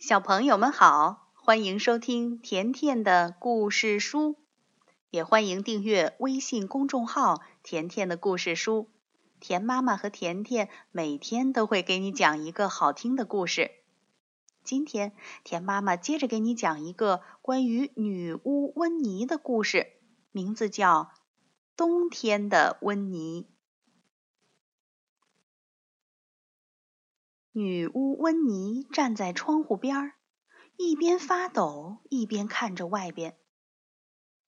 小朋友们好，欢迎收听甜甜的故事书，也欢迎订阅微信公众号“甜甜的故事书”。甜妈妈和甜甜每天都会给你讲一个好听的故事。今天，甜妈妈接着给你讲一个关于女巫温妮的故事，名字叫《冬天的温妮》。女巫温妮站在窗户边儿，一边发抖，一边看着外边。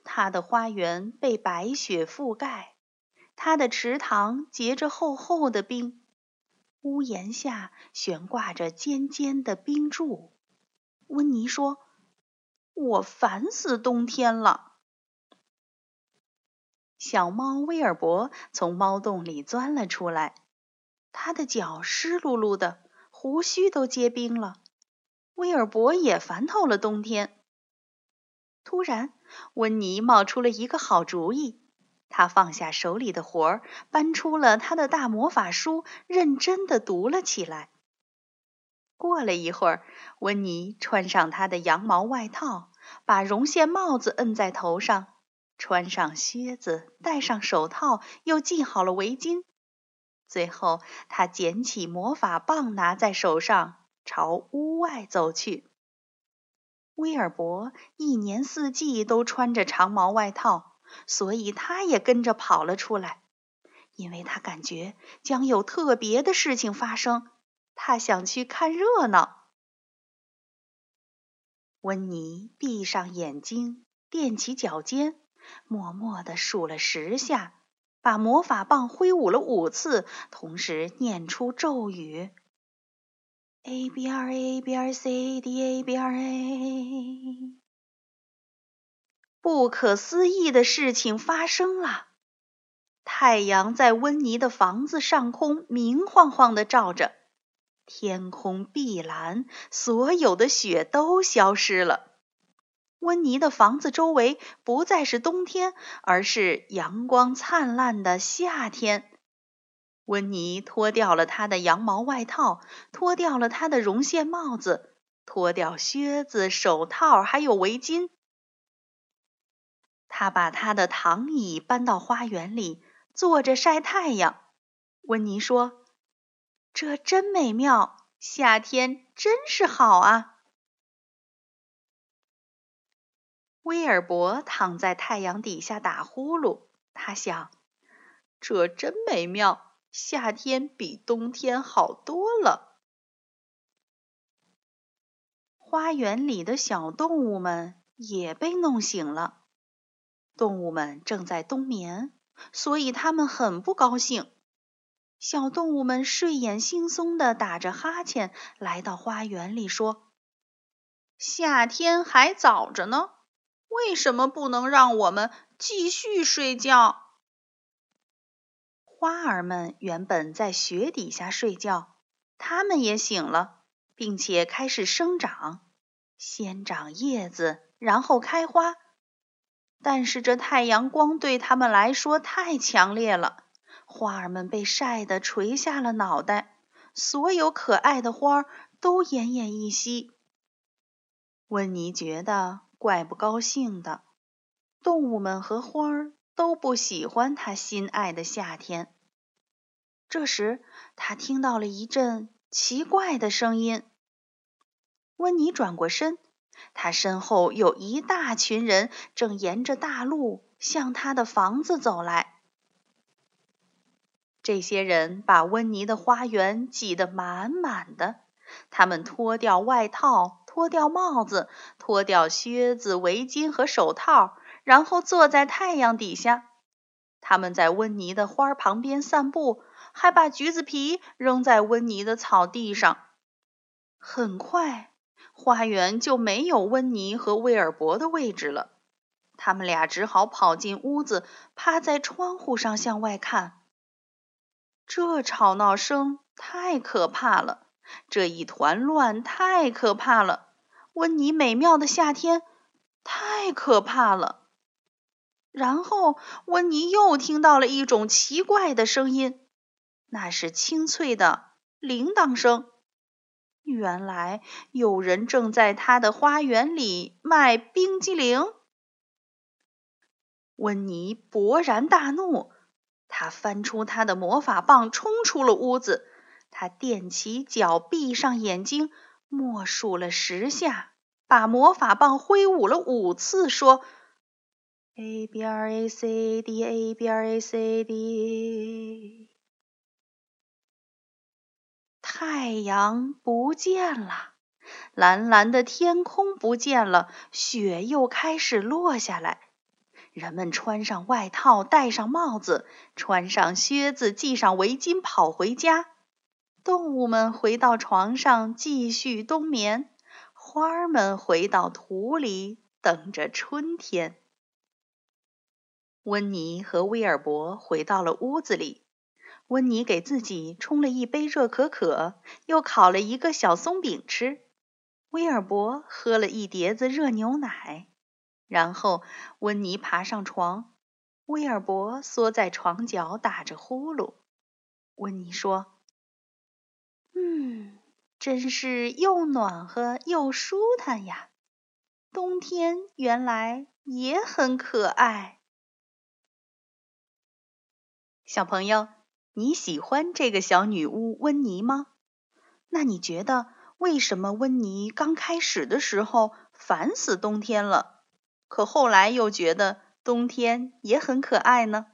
她的花园被白雪覆盖，她的池塘结着厚厚的冰，屋檐下悬挂着尖尖的冰柱。温妮说：“我烦死冬天了。”小猫威尔伯从猫洞里钻了出来，它的脚湿漉漉的。胡须都结冰了，威尔伯也烦透了冬天。突然，温妮冒出了一个好主意，他放下手里的活儿，搬出了他的大魔法书，认真的读了起来。过了一会儿，温妮穿上他的羊毛外套，把绒线帽子摁在头上，穿上靴子，戴上手套，又系好了围巾。最后，他捡起魔法棒，拿在手上，朝屋外走去。威尔伯一年四季都穿着长毛外套，所以他也跟着跑了出来，因为他感觉将有特别的事情发生，他想去看热闹。温妮闭上眼睛，踮起脚尖，默默地数了十下。把魔法棒挥舞了五次，同时念出咒语：A B R A B R C A D A B R A。不可思议的事情发生了，太阳在温妮的房子上空明晃晃的照着，天空碧蓝，所有的雪都消失了。温妮的房子周围不再是冬天，而是阳光灿烂的夏天。温妮脱掉了她的羊毛外套，脱掉了她的绒线帽子，脱掉靴子、手套，还有围巾。她把她的躺椅搬到花园里，坐着晒太阳。温妮说：“这真美妙，夏天真是好啊。”威尔伯躺在太阳底下打呼噜，他想：“这真美妙，夏天比冬天好多了。”花园里的小动物们也被弄醒了，动物们正在冬眠，所以他们很不高兴。小动物们睡眼惺忪的打着哈欠，来到花园里说：“夏天还早着呢。”为什么不能让我们继续睡觉？花儿们原本在雪底下睡觉，它们也醒了，并且开始生长，先长叶子，然后开花。但是这太阳光对它们来说太强烈了，花儿们被晒得垂下了脑袋，所有可爱的花儿都奄奄一息。温妮觉得。怪不高兴的，动物们和花儿都不喜欢他心爱的夏天。这时，他听到了一阵奇怪的声音。温妮转过身，他身后有一大群人正沿着大路向他的房子走来。这些人把温妮的花园挤得满满的，他们脱掉外套。脱掉帽子，脱掉靴子、围巾和手套，然后坐在太阳底下。他们在温妮的花旁边散步，还把橘子皮扔在温妮的草地上。很快，花园就没有温妮和威尔伯的位置了。他们俩只好跑进屋子，趴在窗户上向外看。这吵闹声太可怕了。这一团乱太可怕了，温妮美妙的夏天太可怕了。然后温妮又听到了一种奇怪的声音，那是清脆的铃铛声。原来有人正在他的花园里卖冰激凌。温妮勃然大怒，他翻出他的魔法棒，冲出了屋子。他踮起脚，闭上眼睛，默数了十下，把魔法棒挥舞了五次，说：“A B R A C D A B R A C D。”太阳不见了，蓝蓝的天空不见了，雪又开始落下来。人们穿上外套，戴上帽子，穿上靴子，系上围巾，跑回家。动物们回到床上继续冬眠，花儿们回到土里等着春天。温妮和威尔伯回到了屋子里。温妮给自己冲了一杯热可可，又烤了一个小松饼吃。威尔伯喝了一碟子热牛奶，然后温妮爬上床，威尔伯缩在床角打着呼噜。温妮说：“嗯，真是又暖和又舒坦呀！冬天原来也很可爱。”小朋友。你喜欢这个小女巫温妮吗？那你觉得为什么温妮刚开始的时候烦死冬天了，可后来又觉得冬天也很可爱呢？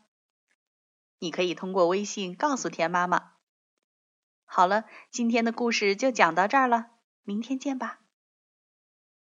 你可以通过微信告诉田妈妈。好了，今天的故事就讲到这儿了，明天见吧。